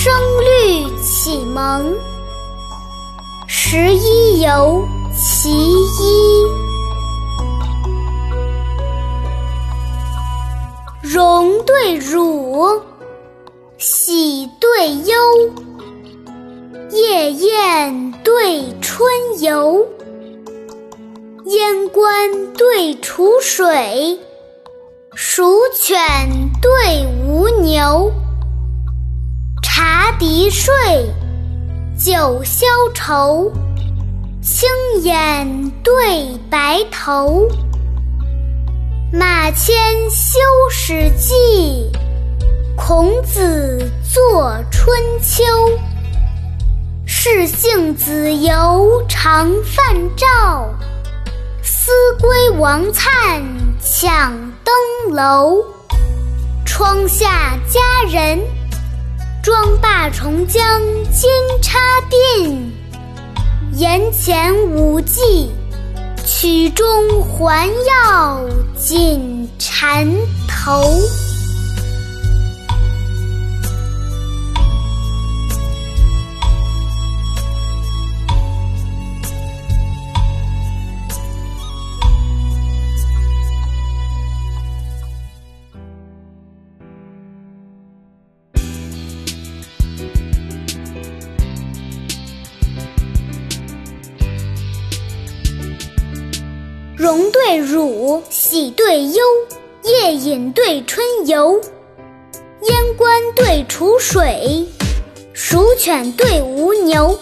声律启蒙，十一游其一。荣对辱，喜对忧，夜宴对春游，燕关对楚水，蜀犬对吴牛。茶笛睡，酒消愁，青眼对白头。马迁修史记，孔子作春秋。士性子由常泛照，思归王粲抢登楼。窗下佳人。妆罢重将金插鬓，檐前舞伎，曲中还要锦缠头。荣对辱，喜对忧，夜饮对春游，燕关对楚水，蜀犬对吴牛。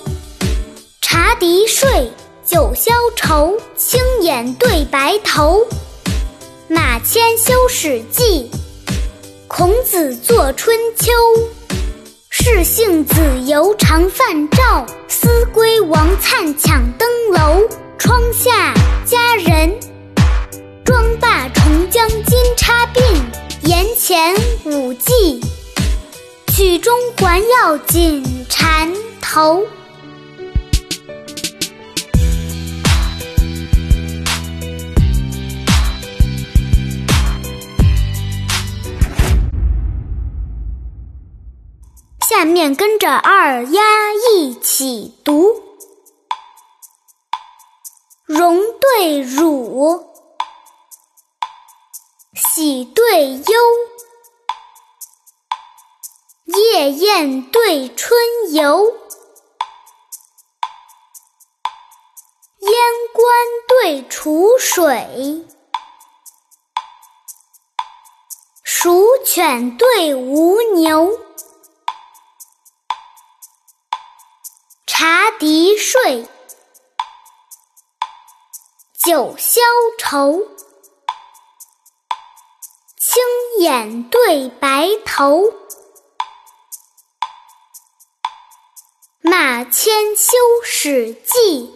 茶笛睡，酒消愁，青眼对白头。马迁修史记，孔子作春秋。士性子由常泛照，思归王粲抢登楼。窗下佳人，妆罢重将金钗鬓，檐前舞伎，曲中环，绕锦缠头。下面跟着二丫一起读。对辱，喜对忧，夜宴对春游，燕关对楚水，蜀犬对吴牛，茶笛睡。酒消愁，青眼对白头。马迁修史记，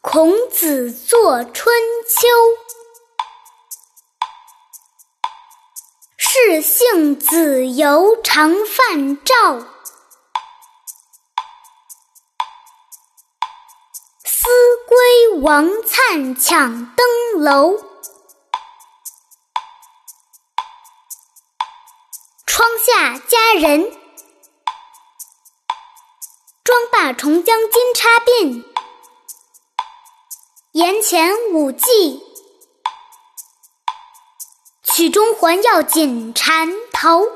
孔子作春秋。士性子由常泛照。王粲抢登楼，窗下佳人，妆罢重将金钗鬓，檐前舞伎，曲中还要紧缠头。